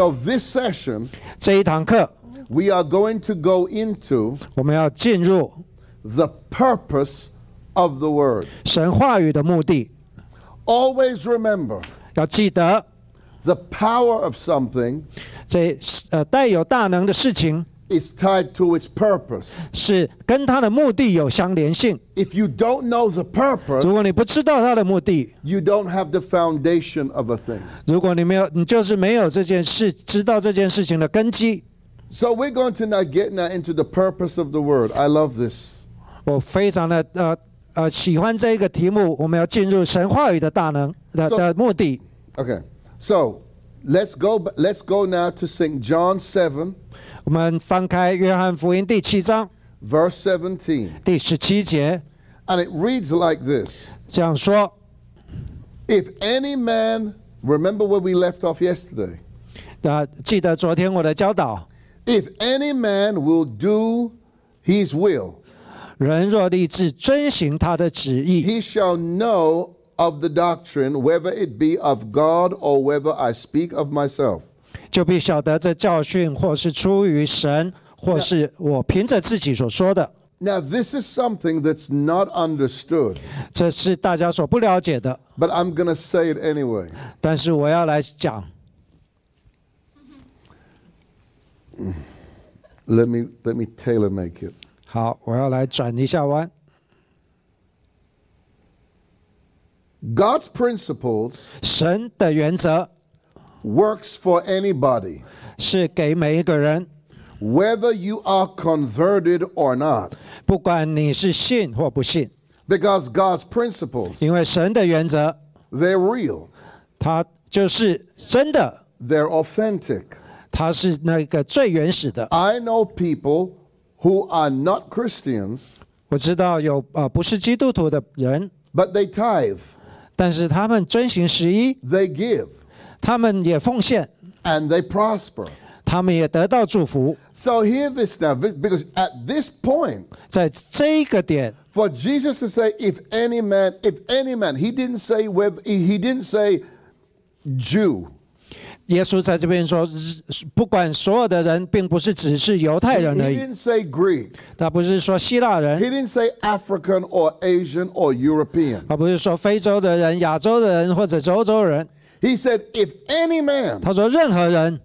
So this session, 这一堂课， we are going to go into 我们要进入 the purpose of the word. 神话语的目的。 Always remember 要记得， the power of something 这呃带有大能的事情 is tied to its purpose. 是跟它的目的有相连性。 If you don't know the purpose, 如果你不知道它的目的， you don't have the foundation of a thing. 如果你没有，你就是没有这件事，知道这件事情的根基。 So we're going to now get now into the purpose of the word. I love this. 我非常的呃呃喜欢这一个题目，我们要进入神话语的大能的 So- 的目的。 Okay. So let's go b- let's go now to St. John 7, 我们翻开约翰福音第七章 verse 17. 第十七节， And it reads like this. 这样说： If any man remember where we left off yesterday. 啊，记得昨天我的教导， If any man will do his will, 人若立志遵行他的旨意， he shall know of the doctrine, whether it be of God or whether I speak of myself. 就必晓得这教训或是出于神，或是我凭着自己所说的。 Now, this is something that's not understood, 这是大家所不了解的， but I'm going to say it anyway. 但是我要来讲。 Let me let me tailor make it. 好，我要来转一下弯。 God's principles 神的原则 works for anybody. 是给每一个人。Whether you are converted or not. 不管你是信或不信。Because God's principles. They're real. They're authentic. I know people who are not Christians. 我知道有呃不是基督徒的人。But they tithe. 但是他们遵行什一。They give. 他们也奉献， and they prosper. 他们也得到祝福。 So hear this now, this- because at this point, 在这一个点， for Jesus to say, if any man, if any man, he didn't say whether he he didn't say Jew. 耶稣在这边说，不管所有的人，并不是只是犹 He, 太人 he 而已， didn't say Greek. 他不是说希腊 He 人， didn't say African or Asian or European. 他不是说非洲的人、亚洲的人或者是欧洲人， He said, if any man, 他说任何人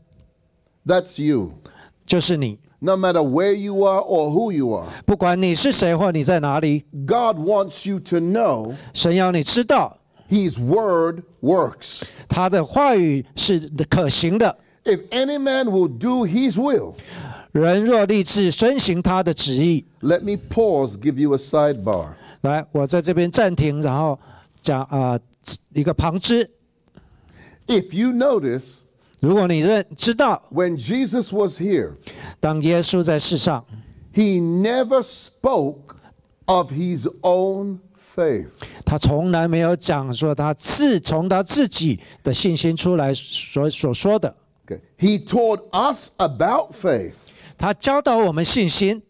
that's you. 就是你， No matter where you are or who you are. 不管你是谁或你在哪里， God wants you to know 神要你知道 his word works. 他的话语是可行的。 If any man will do his will, 人若立志遵行他的旨意， let me pause, give you a sidebar. 来，我在这边暂停，然后讲啊、一个旁支。 If you notice, 如果你认知道， when Jesus was here, 当耶稣在世上， he never spoke of his own faith. 他从来没有讲说他自从他自己的信心出来所所说的， Okay. He taught us about faith, 他教导我们信心，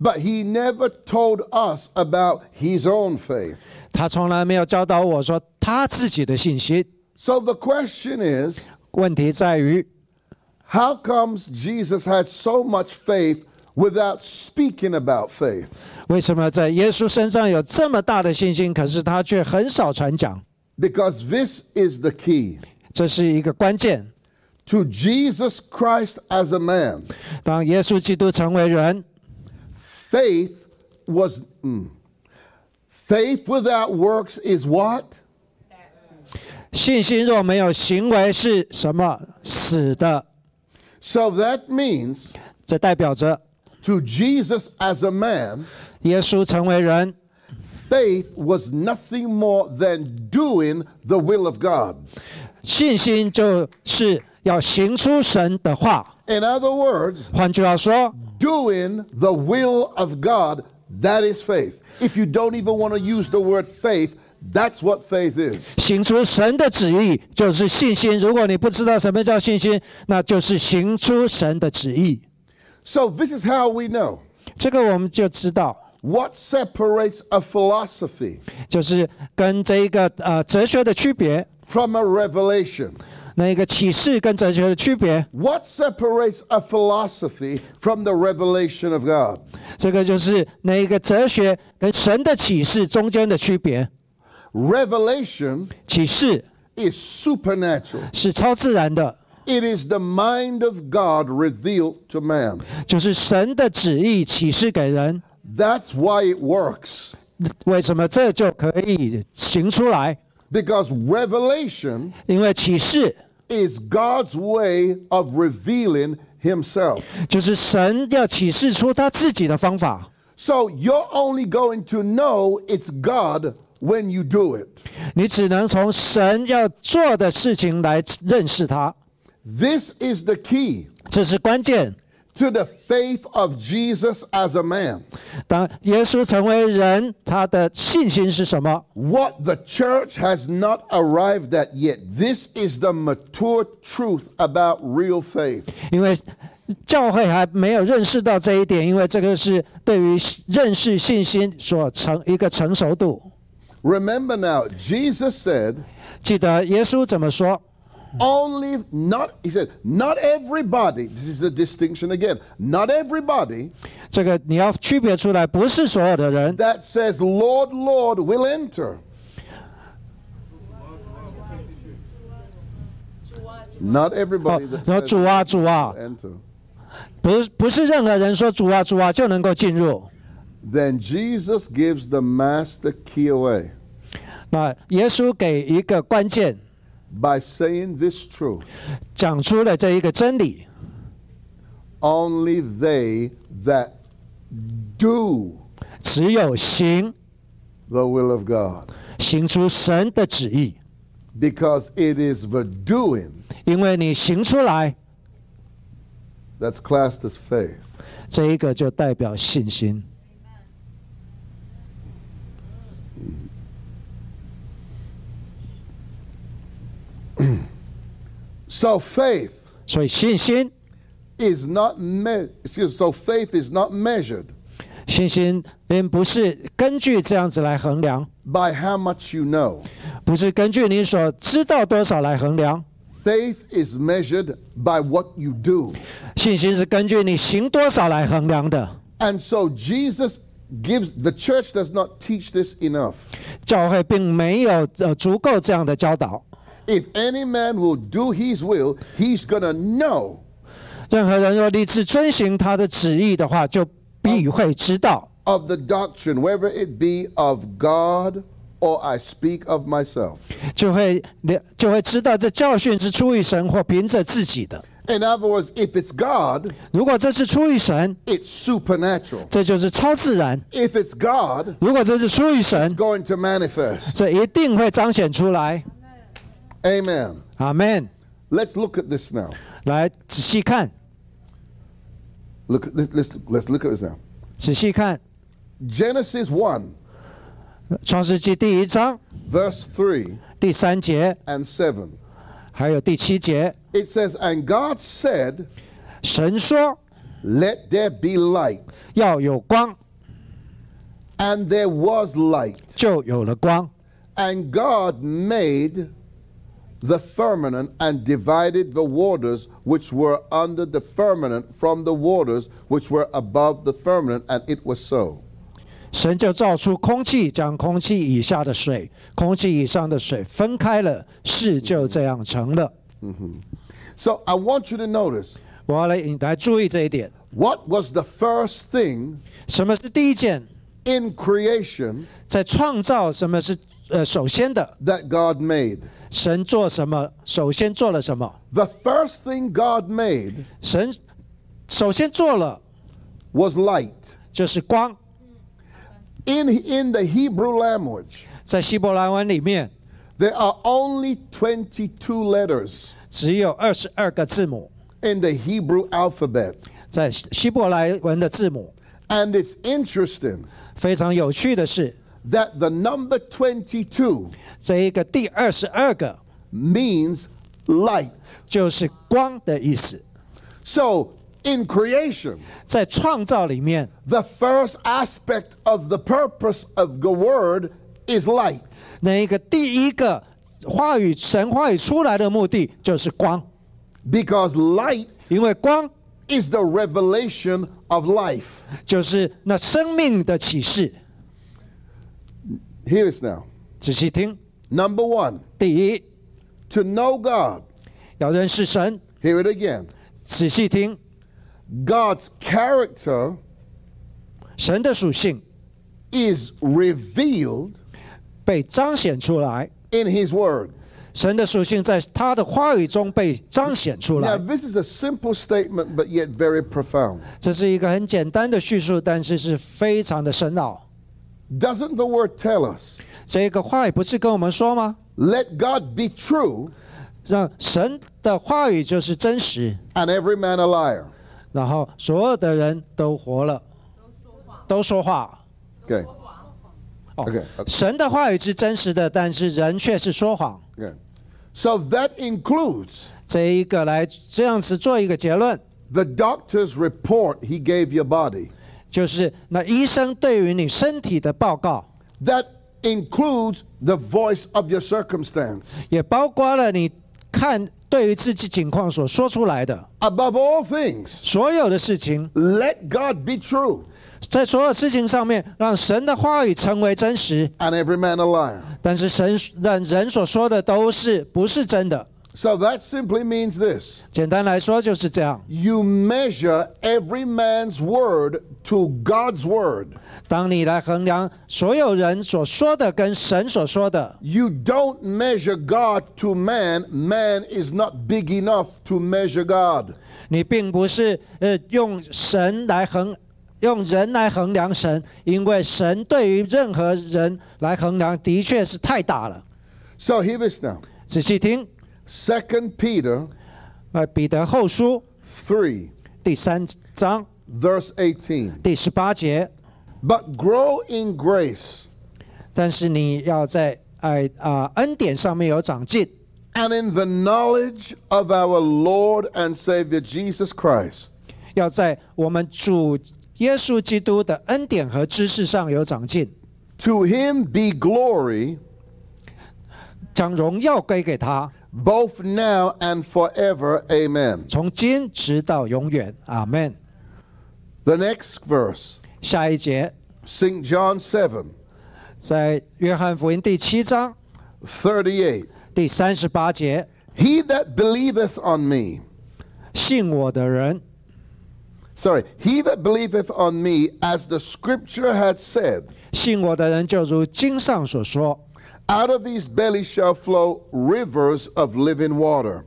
but he never told us about his own faith. 他从来没有教导我说他自己的信心。 So the question is, 问题在于， how comes Jesus had so much faith without speaking about faith? 为什么在耶稣身上有这么大的信心，可是他却很少传讲？ Because this is the key. 这是一个关键。 To Jesus Christ as a man, 当耶稣基督成为人， faith was mm. faith without works is what? 信心若没有行为是什么？死的。 So that means 这代表着 to Jesus as a man, 耶稣成为人， faith was nothing more than doing the will of God. 信心就是要行出神的话。 In other words, 换句话说， doing the will of God, that is faith. If you don't even want to use the word faith, That's what faith is. 行出神的旨意就是信心。如果你不知道什么叫信心，那就是行出神的旨意。So this is how we know 这个我们就知道，what separates a philosophy 就是跟这一个呃哲学的区别。from a revelation. 那一个启示跟哲学的区别，What separates a philosophy from the revelation of God? 这个就是那一个哲学跟神的启示中间的区别。Revelation 启示 is supernatural. 是超自然的， It is the mind of God revealed to man. 就是神的旨意启示给人。 That's why it works. 为什么这就可以行出来？ Because revelation 因为启示 is God's way of revealing himself. 就是神要启示出他自己的方法。 So you're only going to know it's God when you do it. 你只能从神要做的事情来认识他， This is the key 这是关键。 to the faith of Jesus as a man. 当耶稣成为人，他的信心是什么？ What the church has not arrived at yet. This is the mature truth about real faith. 因为教会还没有认识到这一点，因为这个是对于认识信心所成一个成熟度。 Remember now, Jesus said, 记得耶稣怎么说？ only not, he said, not everybody, this is the distinction again, not everybody 这个你要区别出来，不是所有的人 that says, Lord, Lord, will enter. Not 哦 everybody that，说 says 主啊主啊， enter. 不是不是任何人说主啊主啊就能够进入。 Then Jesus gives the master key away 那耶稣给一个关键， by saying this truth. 讲出了这一个真理： Only they that do 只有行 the will of God. 行出神的旨意， Because it is the doing 因为你行出来， that's classed as faith. 这一个就代表信心。 So faith 所以信心， is not me- excuse so faith is not measured 信心并不是根据这样子来衡量， by how much you know. 不是根据你所知道多少来衡量， Faith is measured by what you do. 信心是根据你行多少来衡量的。 And so Jesus gives the church does not teach this enough. 教会并没有呃足够这样的教导。 If any man will do his will, he's going to know 任何人若立志遵行他的旨意的话，就必会知道， of the doctrine, whether it be of God or I speak of myself. 就会了就会知道这教训是出于神或凭着自己的。 In other words, if it's God, 如果这是出于神， it's supernatural. 这就是超自然； If it's God, 如果这是出于 it's 神， going to manifest. 这一定会彰显出来。 Amen. 阿门。 Let's look at this now. 来仔细看， Look, at- let's, let's, let's look at this now. 仔细看， Genesis 1, 创世纪第一章 verse 3第三节， and 7. 还有第七节， It says, And God said, 神说 Let there be light. 要有光， And there was light. 就有了光。 And God made the firmament and divided the waters which were under the firmament from the waters which were above the firmament, and it was so. 神就造出空气，将空气以下的水、空气以上的水分开了，事就这样成了。 So I want you to notice 我要来来注意这一点， what was the first thing 什么是第一件？ in creation 在创造，什么是呃首先的？ that God made. 神做什么？首先做了什么？ The first thing God made 神首先做了 was light. 就是光， In, in the Hebrew language, 在希伯来文里面 there are only 22 letters 只有二十二个字母， in the Hebrew alphabet. 在希伯来文的字母。 And it's interesting 非常有趣的是， that the number 22这一个第二十二个 means light. 就是光的意思。 So in creation, 在创造里面， the first aspect of the purpose of the word is light. 那一个第一个 话语神话语出来的目的就是光， because light 因为光 is the revelation of life. 就是那生命的启示。 Hear this now. 仔细听， Number one, 第一 to know God. 要认识神， Hear it again. 仔细听 God's character 神的属性 is revealed 被彰显出来， in His Word. 神的属性在他的话语中被彰显出 Now, 来。 this is a simple statement, but yet very profound. 这是一个很简单的叙述，但是是非常的深奥。 Doesn't the Word tell us, 这个话语不是跟我们说吗？ let God be true 让神的话语就是真实， and every man a liar? 然后所有的人都活了，都说话。 Okay. 哦 Okay. 神的话语是真实的，但是人却是说谎。 Okay. So that includes 这一个来这样子做一个结论， the doctor's report he gave your body. 就是那医生对于你身体的报告，That includes the voice of your circumstance. 也包括了你看对于自己情况所说出来的 Above all things, 所有的事情，let God be true 在所有事情上面，让神的话语成为真实。and every man a liar. 但是神让人所说的都是不是真的。So that simply means this 简单来说就是这样。 you measure every man's word to God's word. 当你来衡量所有人所说的跟神所说的， You don't measure God to man. Man is not big enough to measure God. 你并不是呃用神来衡用人来衡量神，因为神对于任何人来衡量的确是太大了。 So hear this now. 仔细听， Second Peter 呃，彼得后书 3, 第三章 verse 18. 第十八节， But grow in grace 但是你要在爱啊、恩典上面有长进， and in the knowledge of our Lord and Savior Jesus Christ. 要在我们主耶稣基督的恩典和知识上有长进， To him be glory 将荣耀归给他， both now and forever. Amen. 从今直到永远。阿门。 The next verse, 下一节， St. John 7, 在约翰福音第七章 38. 第三十八节， He that believeth on me, 信我的人， sorry, he that believeth on me, as the scripture had said, 信我的人就如经上所说， out of his belly shall flow rivers of living water.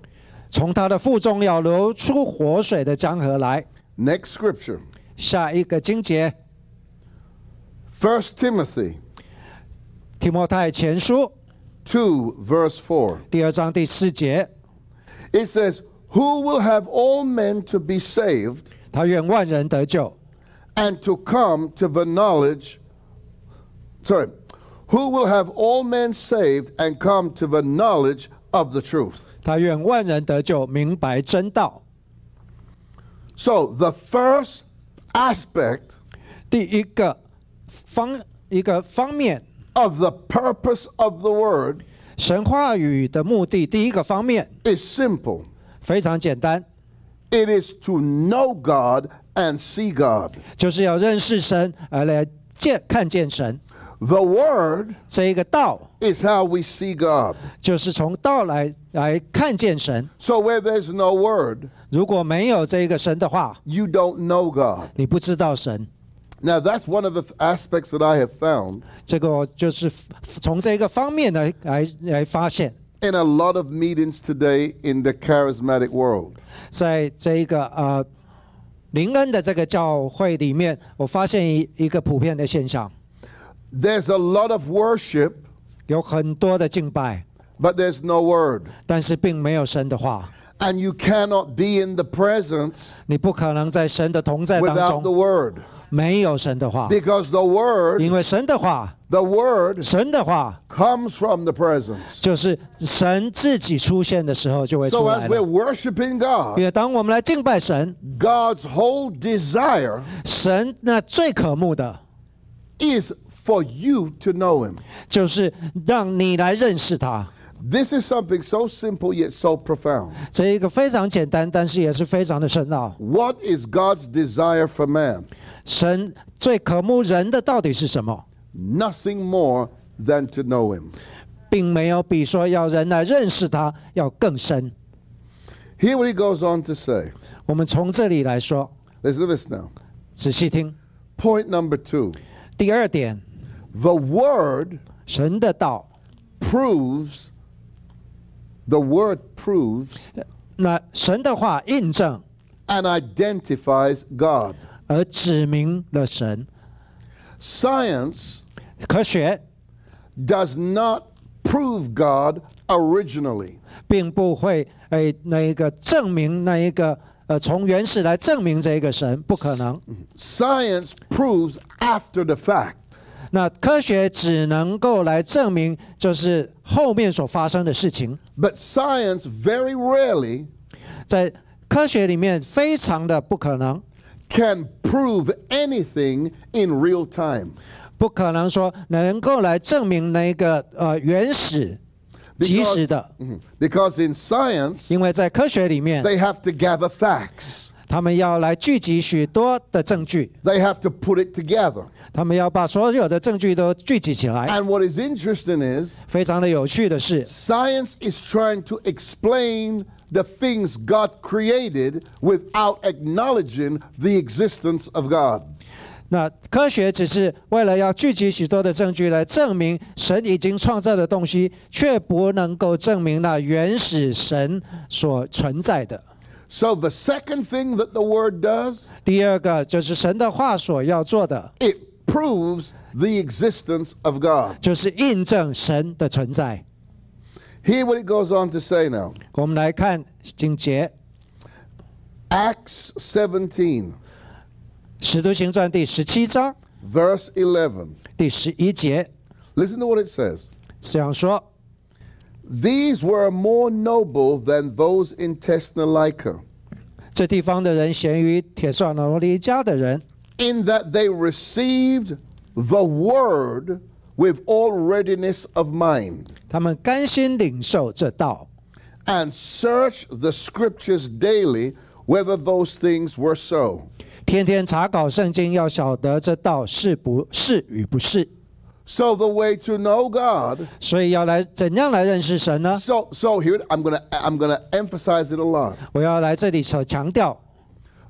从他的腹中要流出活水的江河来。 Next scripture, 下一个经节， 1 Timothy 提摩太前书 2, verse 4. 第二章第四节， It says, Who will have all men to be saved 他愿万人得救， and to come to the knowledge, sorry, who will have all men saved and come to the knowledge of the truth. 他愿万人得救，明白真道。 So the first aspect 第一个方一个方面， of the purpose of the word 神话语的目的，第一个方面 is simple. 非常简单， It is to know God and see God. 就是要认识神，而来见看见神。 The word 这一个道， is how we see God. 就是从道来来看见神。 So where there's no word, 如果没有这个神的话， you don't know God. 你不知道神。 Now that's one of the th- aspects that I have found 这个我就是从这个方面来来来发现， in a lot of meetings today in the charismatic world. 在这一个呃林恩的这个教会里面，我发现一一个普遍的现象， There's a lot of worship, 有很多的敬拜， but there's no word. 但是并没有神的话。 And you cannot be in the presence 你不可能在神的同在当 without the 中 word. 没有神的话， Because the word, 因为神的话， the word 神的话 comes from the presence. 就是神自己出现的时候就会 So 出 as 来 we're 了。 worshiping 因 God, 为当我们来敬拜神， God's whole desire 神那最渴慕的 is for you to know him. 就是让你来认识他。 This is something so simple yet so profound. 这一个非常简单，但是也是非常的深奥。 What is God's desire for man? 神最渴慕人的到底是什么？ Nothing more than to know him. 并没有比说要人来认识他要更深。 Hear what he goes on to say. 我们从这里来说， Listen to this now. 仔细听。 Point number two 第二点， the word 神的道， proves, the word proves 那神的话印证 and identifies God. 而指明了神。 Science 科学 does not prove God originally. 并不会诶那一个证明那一个呃从原始来证明这一个神，不可能。 Science proves after the fact. 那科学只能够来证明就是后面所发生的事情，But science very rarely 在科学里面非常的不可能，can prove anything in real time. 不可能说能够来证明那个呃原始及时的，Mhm. Because in science, 因为在科学里面，they have to gather facts. 他们要来聚集许多的证据， They have to put it together. 他们要把所有的证据都聚集起来。 And what is interesting is 非常的有趣的是， science is trying to explain the things God created without acknowledging the existence of God. 那科学只是为了要聚集许多的证据来证明神已经创造的东西，却不能够证明那原始神所存在的。 So the second thing that the word does, 第二个就是神的话所要做的， it proves the existence of God. 就是印证神的存在。 Hear what it goes on to say now. 我们来看经节， Acts 17, 《使徒行传》第十七章 verse 11. 第十一节， Listen to what it says. 这样说： These were more noble than those in Thessalonica. 这地方的人咸于帖撒罗尼迦的人。In that they received the word with all readiness of mind. 他们甘心领受这道。And search the scriptures daily whether those things were so. 天天查考圣经，要晓得这道是不是与不是。So the way to know God. 所以要来怎样来认识神呢？So so here I'm gonna I'm gonna emphasize it a lot. 我要来这里所强调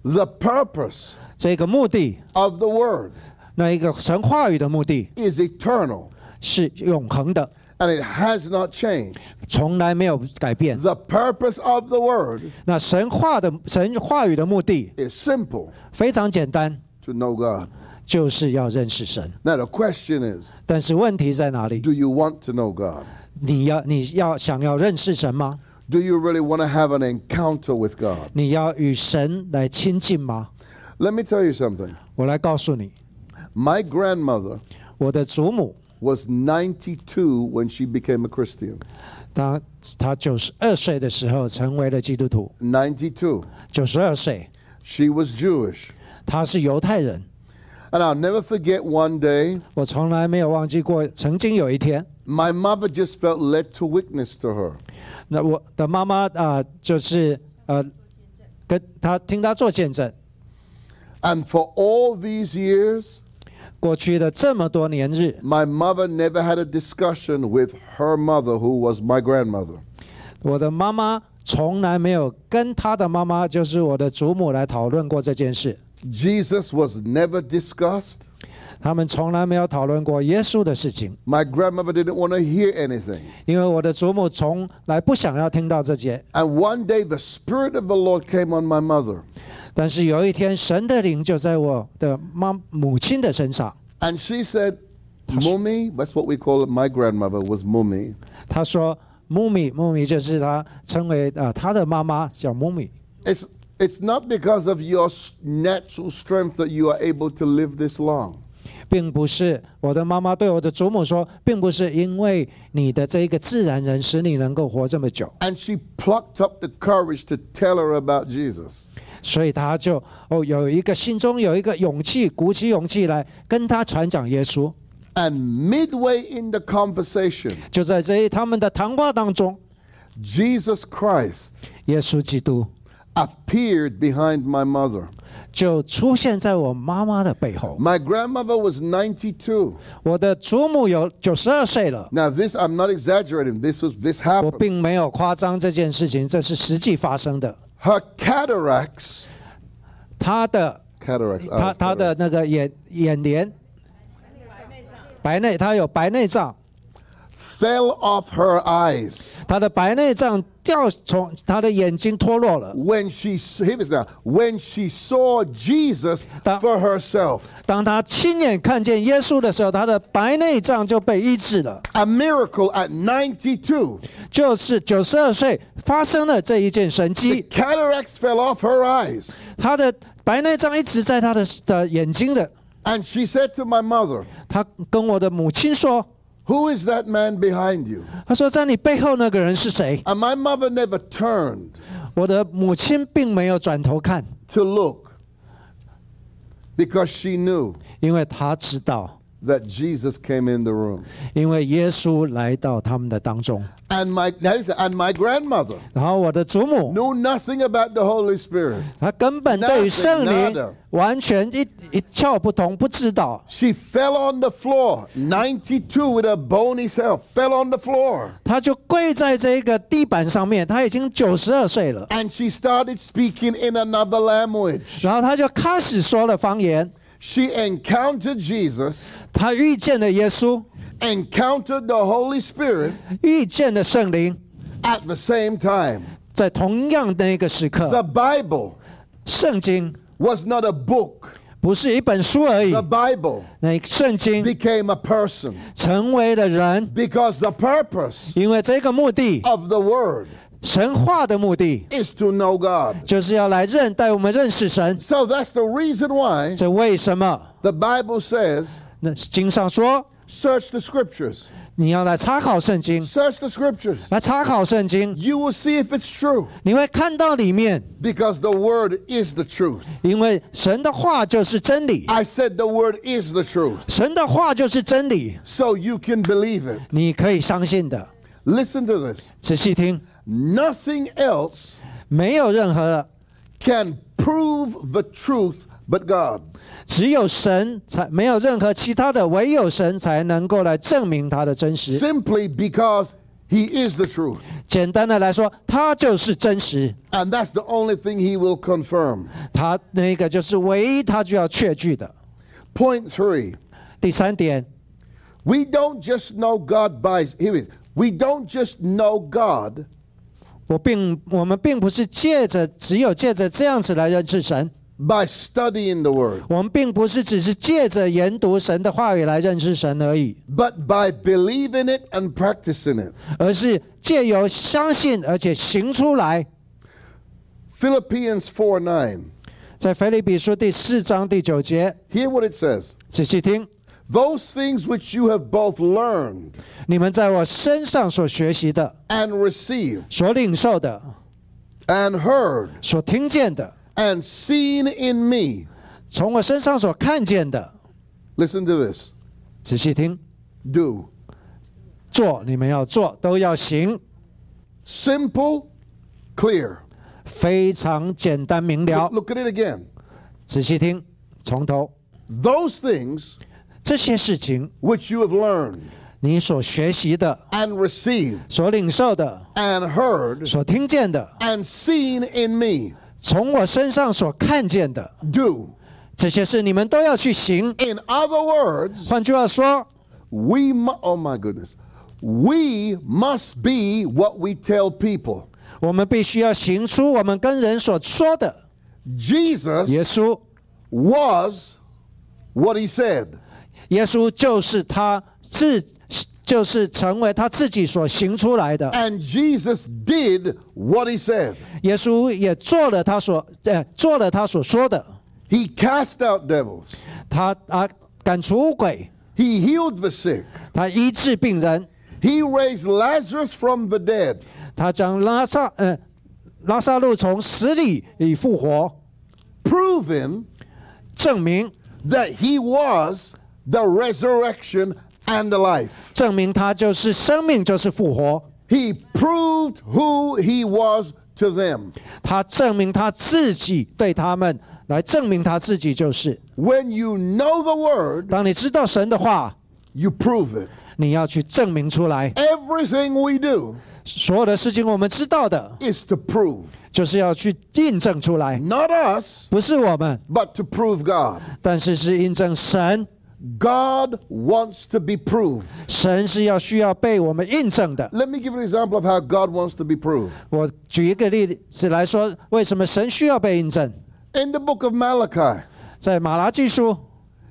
The purpose 这个目的，of the word 那一个神话语的目的 is eternal, 是永恒的，and it has not changed. 从来没有改变。The purpose of the word 那神话的神话语的目的 is simple 非常简单，to know God. 就是要认识神。 Now the question is, 但是问题在哪里？ do you want to know God? 你要你要想要认识神吗？ Do you really want to have an encounter with God? 你要与神来亲近吗？ Let me tell you something. 我来告诉你， My grandmother 我的祖母， was 92 when she became a Christian. 她她九十二岁的时候成为了基督徒， 92. 九十二岁， She was Jewish. 她是犹太人。 And I'll never forget one day, 我从来没有忘记过，曾经有一天， my mother just felt led to witness to her. 那我的妈妈啊、就是呃，跟她听她做见证， And for all these years, 过去的这么多年日， my mother never had a discussion with her mother, who was my grandmother. 我的妈妈从来没有跟她的妈妈，就是我的祖母来讨论过这件事。 Jesus was never discussed. 他们从来没有讨论过耶稣的事情， My grandmother didn't want to hear anything. 因为我的祖母从来不想要听到这些。 And one day the Spirit of the Lord came on my mother. 但是有一天，神的灵就在我的妈母亲的身上， And she said, Mummy, that's what we call it. My grandmother was Mummy. 她说：“木米，木米就是她称为啊、呃她的妈妈叫木米。 It's, it's not because of your s- natural strength that you are able to live this long. 并不是我的妈妈对我的祖母说，并不是因为你的这一个自然人使你能够活这么久， And she plucked up the courage to tell her about Jesus. 所以她就哦有一个心中有一个勇气，鼓起勇气来跟他传讲耶稣。 And midway in the conversation, 就在这一他们的谈话当中， Jesus Christ 耶稣基督 Appeared behind my mother. 就出现在我妈妈的背后。My grandmother was 92. 我的祖母有九十二岁了，Now, this, I'm not exaggerating. This was, this 我 happened. 并没有夸张这件事情，这是实际发生的。Her cataracts, 她的 cataracts, 她 eyes, 她的 cataracts, 那个眼眼帘，白内，她有白内障，fell off her eyes 她的白内障掉从她的眼睛脱落了。when she, here it is now, when she saw Jesus for herself. 当她亲眼看见耶稣的时候，她的白内障就被医治了。A miracle at 92. 就是九十二岁发生了这一件神 The 迹，cataracts fell off her eyes. 她的白内障一直在她的的眼睛的。And she said to my mother, 她跟我的母亲说 Who is that man behind you?：“ 她说在你背后那个人是谁 And my mother never turned？” 我的母亲并没有转头看， to look because she knew 因为她知道， that Jesus came in the room. 因为耶稣来到他们的当中。And my, and my grandmother 然后我的祖母，knew nothing about the Holy Spirit. 她根本对于圣灵完全一一窍不通，不知道。She fell on the floor, 92 with her bony self, fell on the floor. 她就跪在这个地板上面，她已经九十二岁了。And she started speaking in another language. 然后她就开始说了方言，She encountered Jesus, 她遇见了耶稣， encountered the Holy Spirit 遇见了圣灵， at the same time. 在同样的一个时 The 刻， Bible 圣经 was not a book. 不是一本书而已 The，Bible 那圣经 became a person 成为了人， because the purpose 因为这个目的， of the Word 神话的目的 is to know God. 就是要来认带我们认识神。 So that's the reason why 这为什么？ the Bible says, 那经上说， search the scriptures. 你要来查考圣经， Search the scriptures. 来查考圣经， You will see if it's true 你会看到里面， because the Word is the truth. 因为神的话就是真理， I said the Word is the truth. 神的话就是真理， So you can believe it. 你可以相信的。 Listen to this. 仔细听， Nothing else 没有任何的， can prove the truth but God. 只有神才没有任何其他的，唯有神才能够来证明他的真实。 Simply because He is the truth. 简单的来说，他就是真实， And that's the only thing He will confirm. 他那个就是唯一他就要确据的。 Point three. 第三点， We don't just know God by here it is. We don't just know God 我并我们并不是借着只有借着这样子来认识神，by studying the Word, 我们并不是只是借着研读神的话语来认识神而已，but by believing it and practicing it. 而是借由相信而且行出来。Philippians four nine，在腓立比书第四章第九节，Hear what it says. 仔细听：Those things which you have both learned 你们在我身上所学习的、 and received 所领受的、 and heard 所听见的， and seen in me. 从我身上所看见的， Listen to this. 仔细听， Do. 做你们要做，都要行， Simple, clear. 非常简单明了 Look,。look at it again. 仔细听，从头， Those things 这些事情， which you have learned 你所学习的、 and received 所领受的、 and heard 所听见的， and seen in me. 从我身上所看见的， Do. 这些事你们都要去行。 In other words, 换句话说， we mu- oh my goodness. We must be what we tell people. 我们必须要行出我们跟人所说的。 Jesus 耶稣， was what he said. 耶稣就是他自，就是成为他自己所行出来的。 And Jesus did what he said. 耶稣也做了他所，呃，做了他所说的。 He cast out devils. 他啊，赶除鬼， He healed the sick. 他医治病人， He raised Lazarus from the dead. 他将拉萨，呃，拉萨路从死里里复活， Proving 证明 that he was the resurrection and life. 证明他就是生命，就是复活。 He proved who he was to them. 他证明他自己对他们来证明他自己就是。 When you know the word, 当你知道神的话， you prove it. 你要去证明出来。 Everything we do 所有的事情我们知道的， is to prove. 就是要去印证出来， Not us, 不是我们， but to prove God. 但是是印证神。 God wants to be proved. 神是要需要被我们印证的。Let me give an example of how God wants to be proved. 我举一个例子来说，为什么神需要被印证？In the book of Malachi, 在马拉基书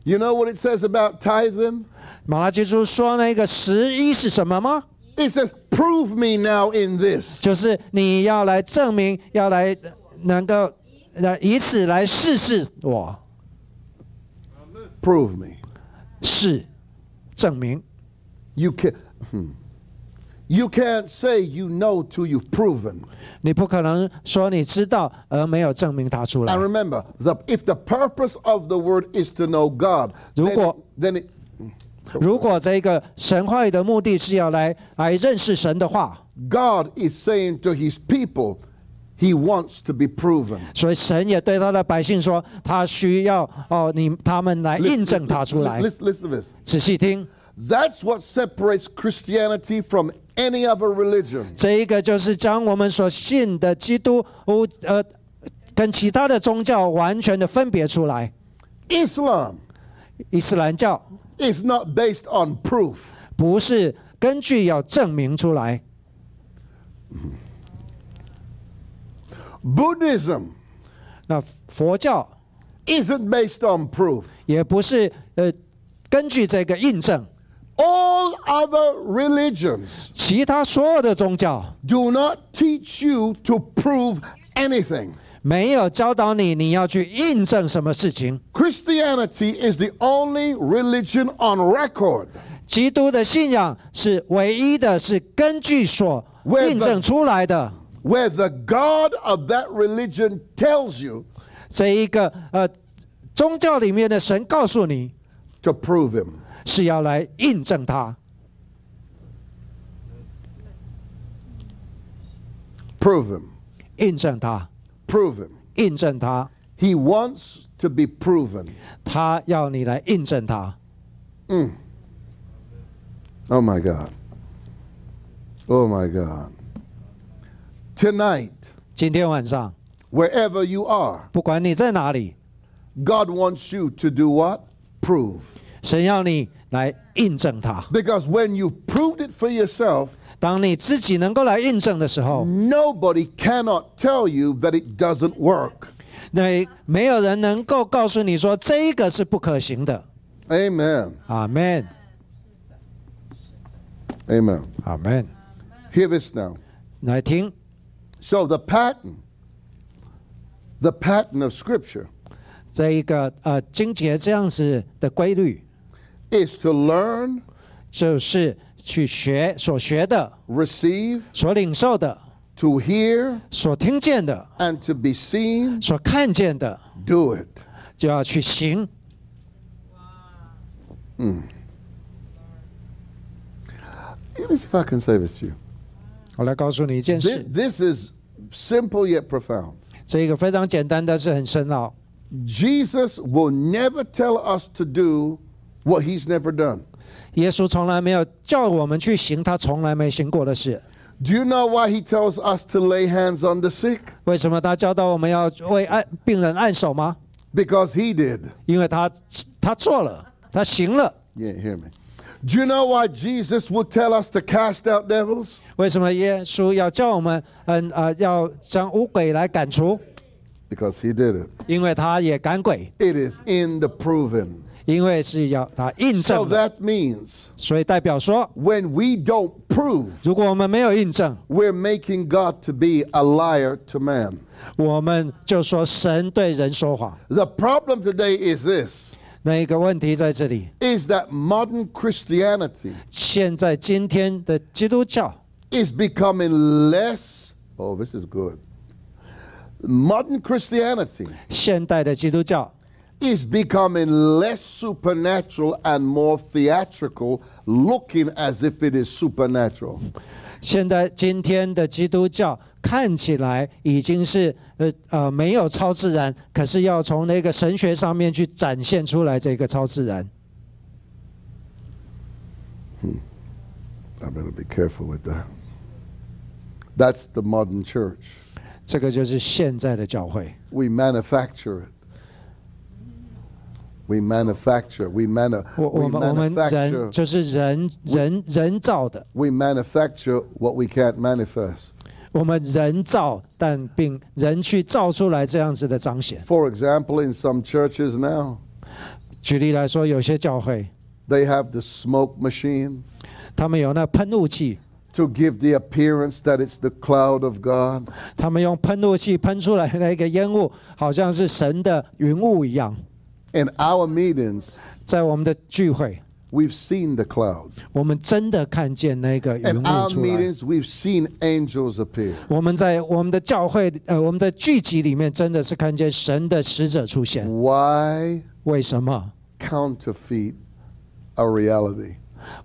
，You know what it says about tithing? 马拉基书说那个什一是什么吗？It says, "Prove me now in this." 就是你要来证明，要来能够，呃，以此来试试我。Prove me. 是证明。 You can hmm. You can't say you know till you've proven. 你不可能说你知道而没有证明它出来 And。remember, the, if the purpose of the word is to know God, then it, 如果- then it 如果这个神话语的目的是要来来认识神的话， God is saying to his people, He wants to be proven. 所以神也对他的百姓说，他需要哦你他们来印证他出来。Listen, listen to this. 仔细听，That's what separates Christianity from any other religion. 这一个就是将我们所信的基督哦呃跟其他的宗教完全的分别出来。Islam 伊斯兰教 is not based on proof. 不是根据要证明出来，Buddhism 那佛教 isn't based on proof. 也不是呃根据这个印证。All other religions 其他所有的宗教 do not teach you to prove anything. 没有教导你你要去印证什么事情。Christianity is the only religion on record 基督的信仰是唯一的，是根据所印证出来的。where the God of that religion tells you 这一个呃宗教里面的神告诉你 to prove him. 是要来印证他， Prove him. 印证他， Prove him. 印证他。 He wants to be proven. 他要你来印证他。 Oh my God. Oh my God. Tonight, 今天晚上， wherever you are, 不管你在哪里， God wants you to do what? Prove. 神要你来印证他。 Because when you've proved it for yourself, 当你自己能够来印证的时候， nobody cannot tell you that it doesn't work. 那没有人能够告诉你说这一个是不可行的。 Amen. 阿门， Amen. 阿门。 Hear this now. 来听， So the pattern, the pattern of Scripture 这一个呃经节这样子的规律， is to learn, 就是去学所学的、 receive, 所领受的、 to hear, 所听见的、 and to be seen. 所看见的， Do it. 就要去行。 Let me see if I can say this to you. 我来告诉你一件 This, 事， this is simple yet profound. 这个非常简单，但是很深奥。 Jesus will never tell us to do what he's never done. 耶稣从来没有叫我们去行他从来没行过的事。 Do you know why he tells us to lay hands on the sick? 为什么他教导我们要为按病人按手吗？ Because he did. 因为他他做了，他行了。 Yeah, hear me. Do you know why Jesus would tell us to cast out devils? 为什么耶稣要叫我们嗯呃要将污鬼来赶除？ Because he did it. 因为他也赶鬼， It is in the proven. 因为是要他印 So 证的， that means 所以代表说， when we don't prove, 如果我们没有印证， we're making God to be a liar to man. 我们就说神对人说谎。 The problem today is this 那一个问题在这里， is that modern Christianity 现在今天的基督教 is becoming less. Oh, this is good. Modern Christianity 现代的基督教 is becoming less supernatural and more theatrical, looking as if it is supernatural. 现在今天的基督教看起来已经是 呃呃没有超自然，可是要从那个神学上面去展现出来这个超自然。I better be careful with that. That's the modern church. 这个就是现在的教会，We manufacture it. We manufacture. We manu- 我我们我们 manufacture. 人就是人人人造的，We manufacture what we can't manifest. 我们人造，但并人去造出来这样子的彰显。For example, in some churches now, 举例来说，有些教会 they have the smoke machine 他们有那喷雾器，to give the appearance that it's the cloud of God. 他们用喷雾器喷出来那个烟雾，好像是神的云雾一样。In our meetings, 在我们的聚会，we've seen the cloud. 我们真的看见那个云 In 雾 our 出来。 meetings, we've seen angels appear. 我们在我们的教会，呃，我们的聚集里面，真的是看见神的使者出现。 Why 为什么？ counterfeit a reality?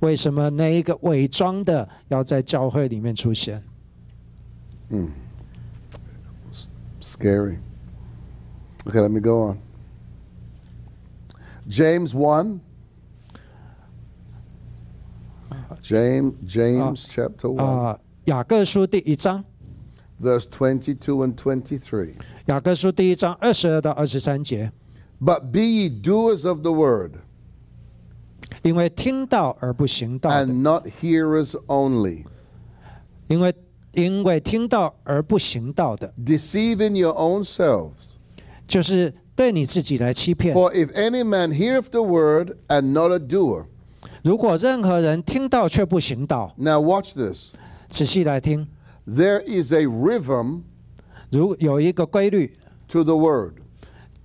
为什么那一个伪装的要在教会里面出现？ Scary. Okay, let me go on. James 1. James James chapter 1, 啊、雅各书第一章， verse 22 and 23. 雅各书第一章二十二到二十三节， But be ye doers of the word, 因为听到而不行道的， and not hearers only, 因为因为听到而不行道的， deceiving your own selves. 就是对你自己来欺骗。 For if any man heareth the word and not a doer, 如果任何人听到却不行道，now watch this. 仔细来听，There is a rhythm 如有一个规律，to the word.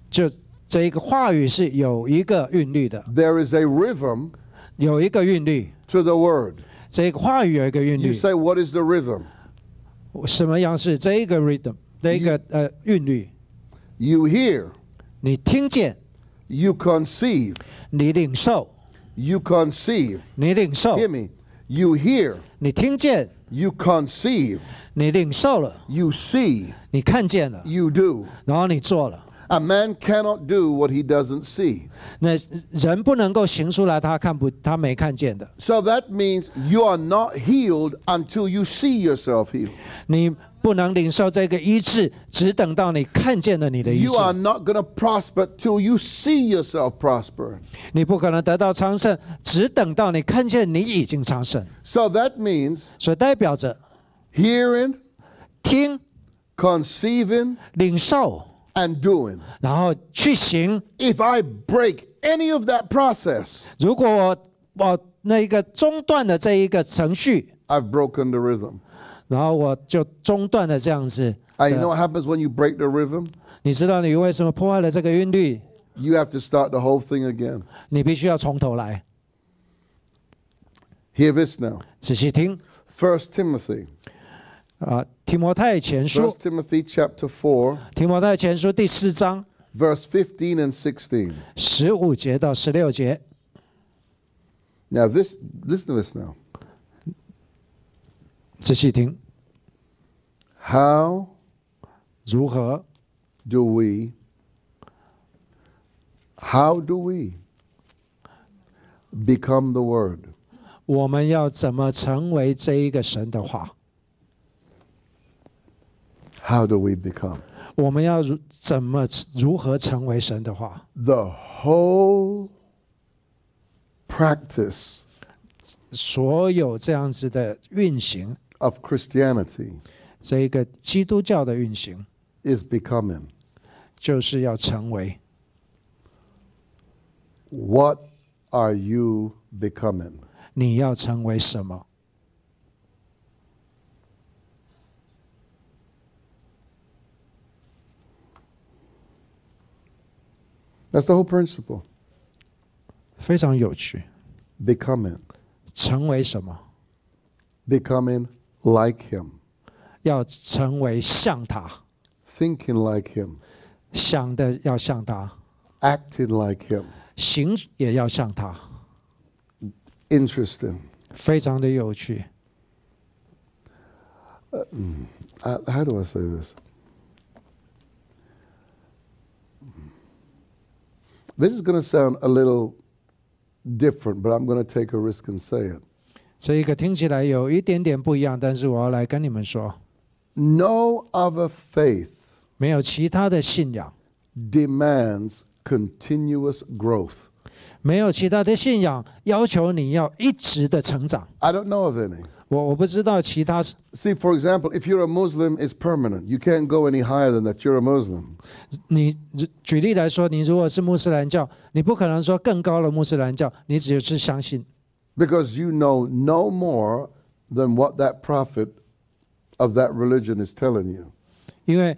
就这一个话语是有一个韵律的，There is a rhythm 有一个韵律，to the word. 这个话语有一个韵 You 律。say, what is the rhythm? 什么样是这一个 rhythm，这一个呃韵律？You hear, 你听见，you conceive, 你领受，you conceive. 你领受， Hear me. You hear, 你听见， you conceive, 你领受了， you see, 你看见了， you do. 然后你做了。 A man cannot do what he doesn't see. 那人不能够行出来他看不他没看见的， So that means you are not healed until you see yourself healed. 你不能领受这个医治，只等到你看见了你的医 You are 治， not going to prosper till you see yourself prosper. 你不可能得到昌盛，只等到你看见你已经昌盛。 So that means 所以代表着 hearing, 听、 conceiving, 领受， and doing. 然后去行。 If I break any of that process, 如果我我那一个中断的这一个程序， I've broken the rhythm. 然后我就中断了这样子。 And you know what happens when you break the rhythm? 你知道你为什么破坏了这个韵律？ You have to start the whole thing again. 你必须要从头来， Hear this now. 仔细听 First Timothy. 啊。 提摩太前书 First，Timothy chapter 4, 提摩太前书第四章 verse 15 and 16. 十五节到十六节， Now this listen to this now. 仔细听， How 如何 do we how do we become the word? 我们要怎么成为这一个神的话？ How do we become? 我们要如怎么如何成为神的话？ The whole practice 所有这样子的运行， of Christianity 这一个基督教的运行， is becoming. 就是要成为。 What are you becoming? 你要成为什么？ That's the whole principle. 非常有趣。 Becoming. 成为什么？ Becoming like him. 要成为像他， Thinking like him. 想的要像他， acting like him. 行也要像他， Interesting. 非常的有趣。 Uh, how do I say this? This is going to sound a little different, but I'm going to take a risk and say it. 这一个听起来有一点点不一样，但是我要来跟你们说， No other faith 没有其他的信仰， demands continuous growth. 没有其他的信仰要求你要一直的成长。 I don't know of any. 我我不知道其他 See, for example, if you're a Muslim, it's permanent. You can't go any higher than that. You're a Muslim. 你举例来说，你如果是穆斯兰教，你不可能说更高的穆斯兰教，你只是相信， Because you know no more than what that prophet of that religion is telling you. 因为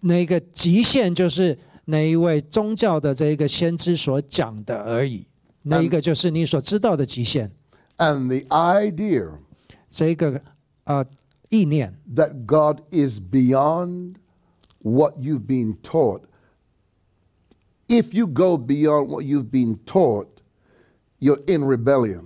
那个极限就是那一位宗教的这一个先知所讲的而已，那一个就是你所知道的极限， And The idea 这个呃意念，that God is beyond what you've been taught. If you go beyond what you've been taught, you're in rebellion.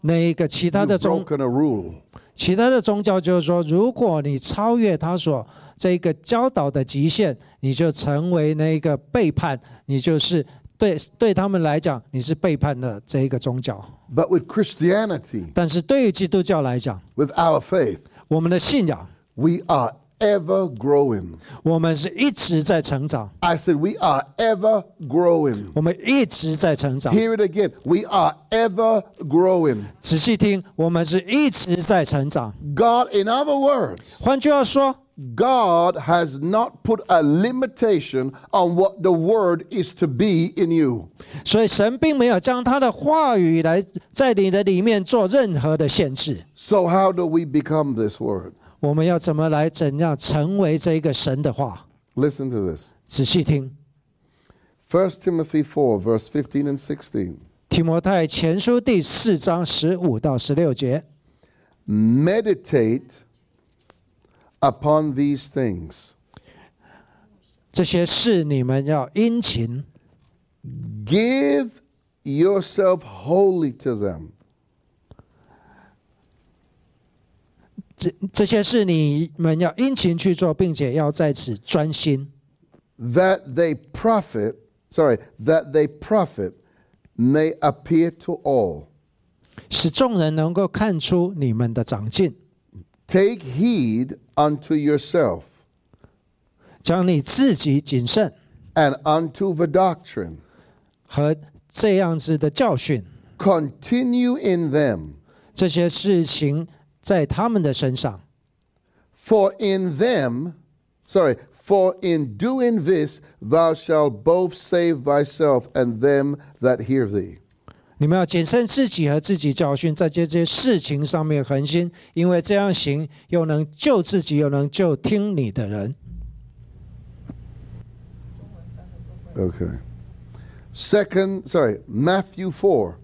那一个其他的宗 broken a rule. 其他的宗教就是说，如果你超越他所这个教导的极限，你就成为那个背叛，你就是对对他们来讲，你是背叛了这一个宗教。But with Christianity, 但是对于基督教来讲， with our faith, 我们的信仰， we are ever growing. 我们是一直在成长， I said, we are ever growing. 我们一直在成长。 Hear it again. We are ever growing. 仔细听，我们是一直在成长。 God, in other words, 换句话说， God has not put a limitation on what the word is to be in you. 所以神并没有将他的话语来在你的里面做任何的限制。 So, how do we become this word? 我们要怎么来怎样成为这个神的话？ Listen to this. 仔细听， 1 Timothy 4, verse 15 and 16. 提摩太前书第四章十五到十六节， Meditate upon these things. 这些事你们要殷勤， Give yourself wholly to them. 这这些事你们要殷勤去做，并且要在此专心， that they profit, sorry, that they profit may appear to all. 使众人能够看出你们的长进。 Take heed unto yourself 将你自己谨慎 and unto the doctrine. 和这样子的教训， Continue in them, 这些事情在他们的身上， for in them, sorry, for in doing this thou shalt both save thyself and them that hear thee. 你们要谨慎自己和自己教训，在这些事情上面恒心，因为这样行又能救自己，又能救听你的人。Okay. Second, sorry, Matthew four.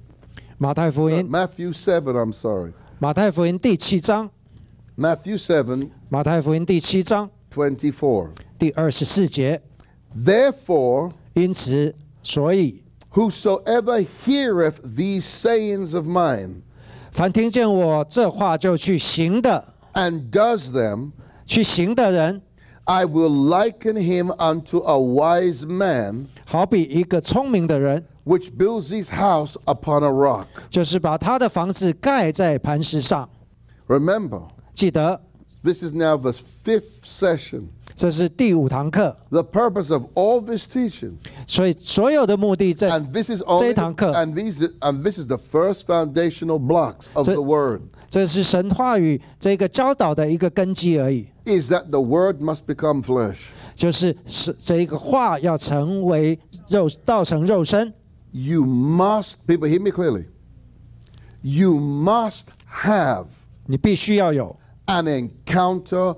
马太福 Uh, 音，Matthew seven. I'm sorry. 马太福音第七章，Matthew seven. 马太福音第七章 Twenty four. 第二十四节。Therefore, 因此，所以 whosoever heareth these sayings of mine 凡听见我这话就去行的， and does them, 去行的人， I will liken him unto a wise man 好比一个聪明的人， which builds his house upon a rock. 就是把他的房子盖在磐石上。 Remember, 记得， this is now the fifth session. 这是第五堂课， The purpose of all this teaching, 所以所有的目的在 and this is 这 only, 一堂课， and these, and this is the first foundational blocks of So- the word, 这是神话语这个教导的一个根基而已， is that the word must become flesh. 就是是这一个话要成为肉，道成肉身。 You must, people hear me clearly. You must have 你必须要有， an encounter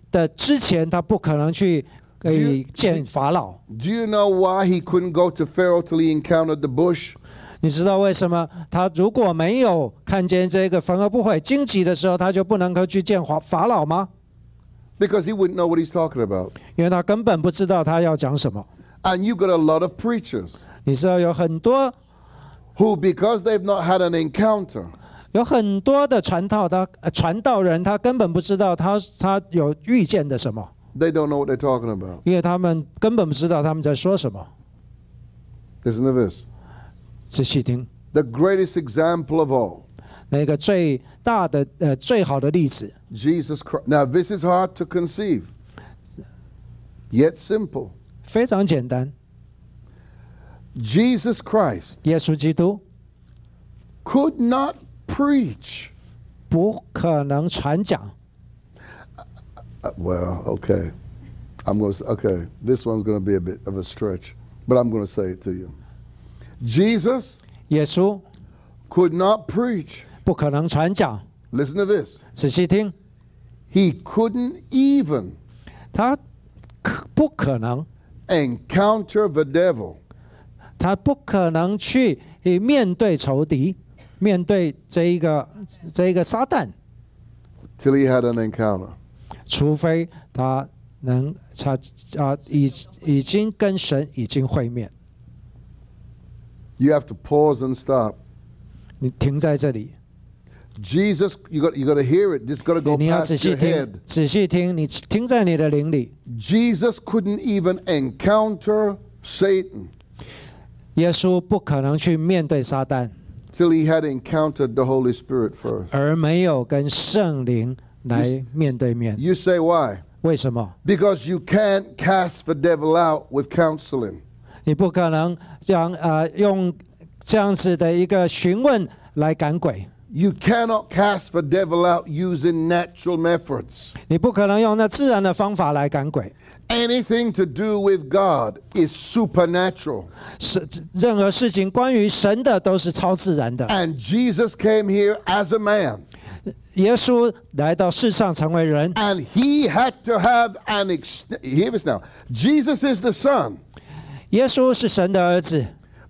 的之前，他不可能去可以见法老。 Do you know why he couldn't go to Pharaoh till he encountered the bush? 你知道为什么他如果没有看见这个焚而不毁荆棘的时候，他就不能够去见法法老吗？ Because he wouldn't know what he's talking about. 因为他根本不知道他要讲什么。 And you got a lot of preachers 你知道有很多 who, because they've not had an encounter, 有很多的传道他呃传道人，他根本不知道他他有遇见的什么，they don't know what they're talking about. 因为他们根本不知道他们在说什么。Listen to this. 仔细听，The greatest example of all, 那个最大的呃最好的例子，Jesus Christ. Now, this is hard to conceive, yet simple. 非常简单，Jesus Christ 耶稣基督 could not preach. 不可能传讲。 Uh, well, okay. I'm going to, okay, this one's going to be a bit of a stretch, but I'm going to say it to you. Jesus 耶稣 could not preach. 不可能传讲。 Listen to this. 仔细听， He couldn't even 他可不可能， encounter the devil 他不可能去呃面对仇敌， 面对这一个这一个撒旦，till he had an encounter. 除非他能他啊已已经跟神已经会面。You have to pause and stop. 你停在这里，Jesus, you got you got to hear it. Just got to go 你要 past 仔细 your 听 head.，仔细听，你听在你的灵里。Jesus couldn't even encounter Satan 耶稣不可能去面对撒旦，till he had encountered the Holy Spirit first. 而没有跟圣灵来面对面。 You say why? 为什么？ Because you can't cast the devil out with counseling. 你不可能这样呃用这样子的一个询问来赶鬼， You cannot cast the devil out using natural methods. 你不可能用那自然的方法来赶鬼。 Anything to do with God is supernatural. 是任何事情关于神的都是超自然的。 And Jesus came here as a man. 耶稣来到世上成为人， And he had to have an ex- hear this now. Jesus is the Son, 耶稣是神的儿子，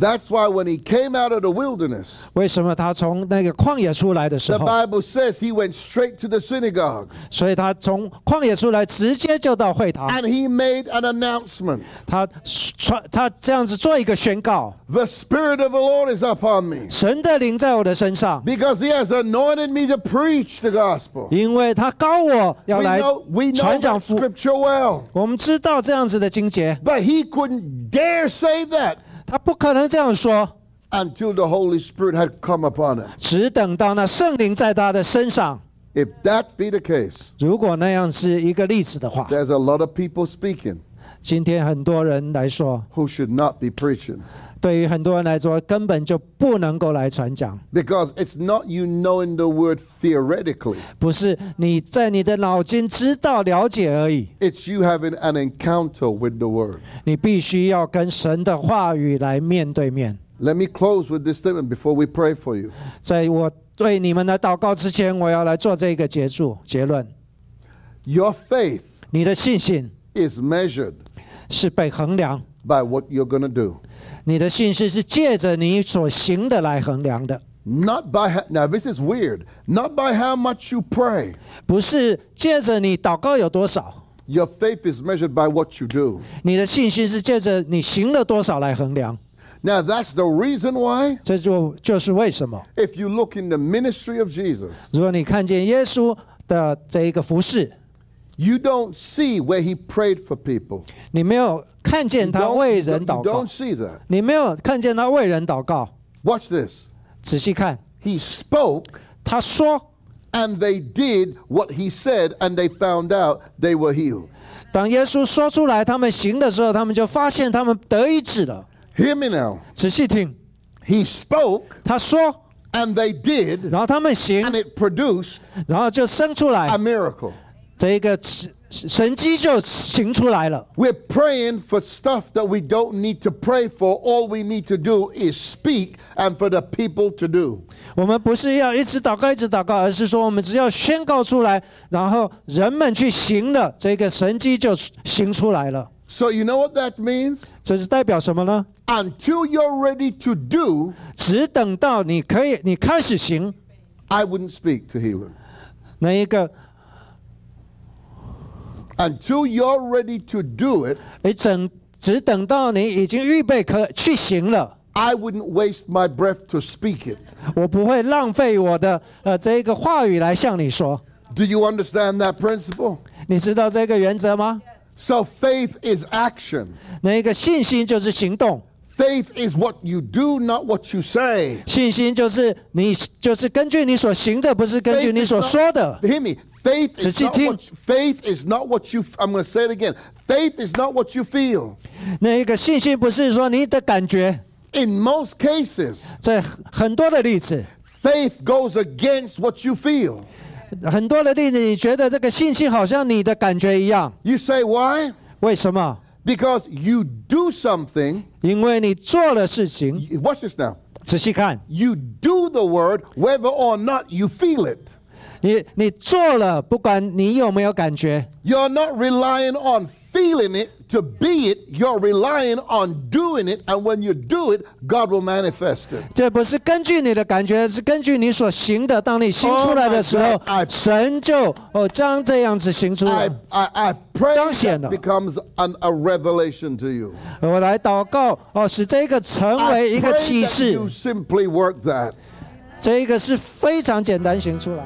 That's why when he came out of the wilderness, the Bible says he went straight to the synagogue. And he made an announcement。他传他这样子做一个宣告：The Spirit of the Lord is upon me。神的灵在我的身上，because He has anointed me to preach the gospel。因为他膏我要来传讲福。Scripture well。我们知道这样子的经节。But he couldn't dare say that。他不可能这样说， until the Holy Spirit had come upon him. 只等到那圣灵在他的身上。 If that be the case, 如果那样是一个例子的话， there's a lot of people speaking 今天很多人来说， who should not be preaching 对于很多人来说，根本就不能够来传讲。 because it's not you knowing the word theoretically, 不是你在你的脑筋知道了解而已， it's you having an encounter with the word. 你必须要跟神的话语来面对面。 Let me close with this statement before we pray for you. 在我对你们的祷告之前，我要来做这个结束结论： Your faith 你的信心 is measured 是被衡量， by what you're going to do. 你的信是是借着你所行的来衡量的。Not by how, now this is weird. Not by how much you pray. 不是借着你祷告有多少。Your faith is measured by what you do. 你的信心是借着你行了多少来衡量。Now that's the reason why. 这就就是为什么。If you look in the ministry of Jesus. 如果你看见耶稣的这一个服事。You don't see where he prayed for people. 你没有看见他为人祷 you 告 don't，see that. 你没有看见他为人祷告。Watch this. 仔细看，he spoke 他说，and they did what he said and they found out they were healed. 当耶稣说出来，他们行的时候，他们就发现他们得医治了。Hear me now. 仔细听，He spoke 他说，and they did 然后他们行 and，it produced 然后就生出来 a，miracle. 这一个神神机就行出来了。We're praying for stuff that we don't need to pray for. All we need to do is speak and for the people to do. 我们不是要一直祷告一直祷告，而是说我们只要宣告出来，然后人们去行了，这个神机就行出来了。So, you know what that means? 这是代表什么呢？Until you're ready to do, 只等到你可以，你开始行 I wouldn't speak to healing. 那一个，Until you're ready to do it, 你整只等到你已经预备可去行了，I wouldn't waste my breath to speak it. 我不会浪费我的呃这一个话语来向你说。Do you understand that principle? 你知道这个原则吗？So, faith is action. 那一个信心就是行动，Faith is what you do, not what you say. 信心就是你就是根据你所行的，不是根据 Faith 你 is 所 not- 说的。 Hear me. Faith is, 仔细 not 听。 what, faith is not what you. I'm going to say it again. Faith is not what you feel. 那一个信心不是说你的感觉， In most cases, 在很多的例子， faith goes against what you feel. 很多的例子，你觉得这个信心好像你的感觉一样， You say why? 为什么？ Because you do something. 因为你做了事情， Watch this now. 仔细看， You do the word whether or not you feel it. 你你做了，不管你有没有感觉， You're not relying on feeling it to be it. You're relying on doing it. And when you do it, God will manifest it. 这不是根据你的感觉，是根据你所行的。当你行出来的时候 Oh my God, I-，神就哦将这样子行出 I, 来。 I, I pray 彰显了。 that becomes an, a revelation to you. 我来祷告哦，使这个成 I 为一个 pray 启 that 示 you。simply work that. 这一个是非常简单行出来。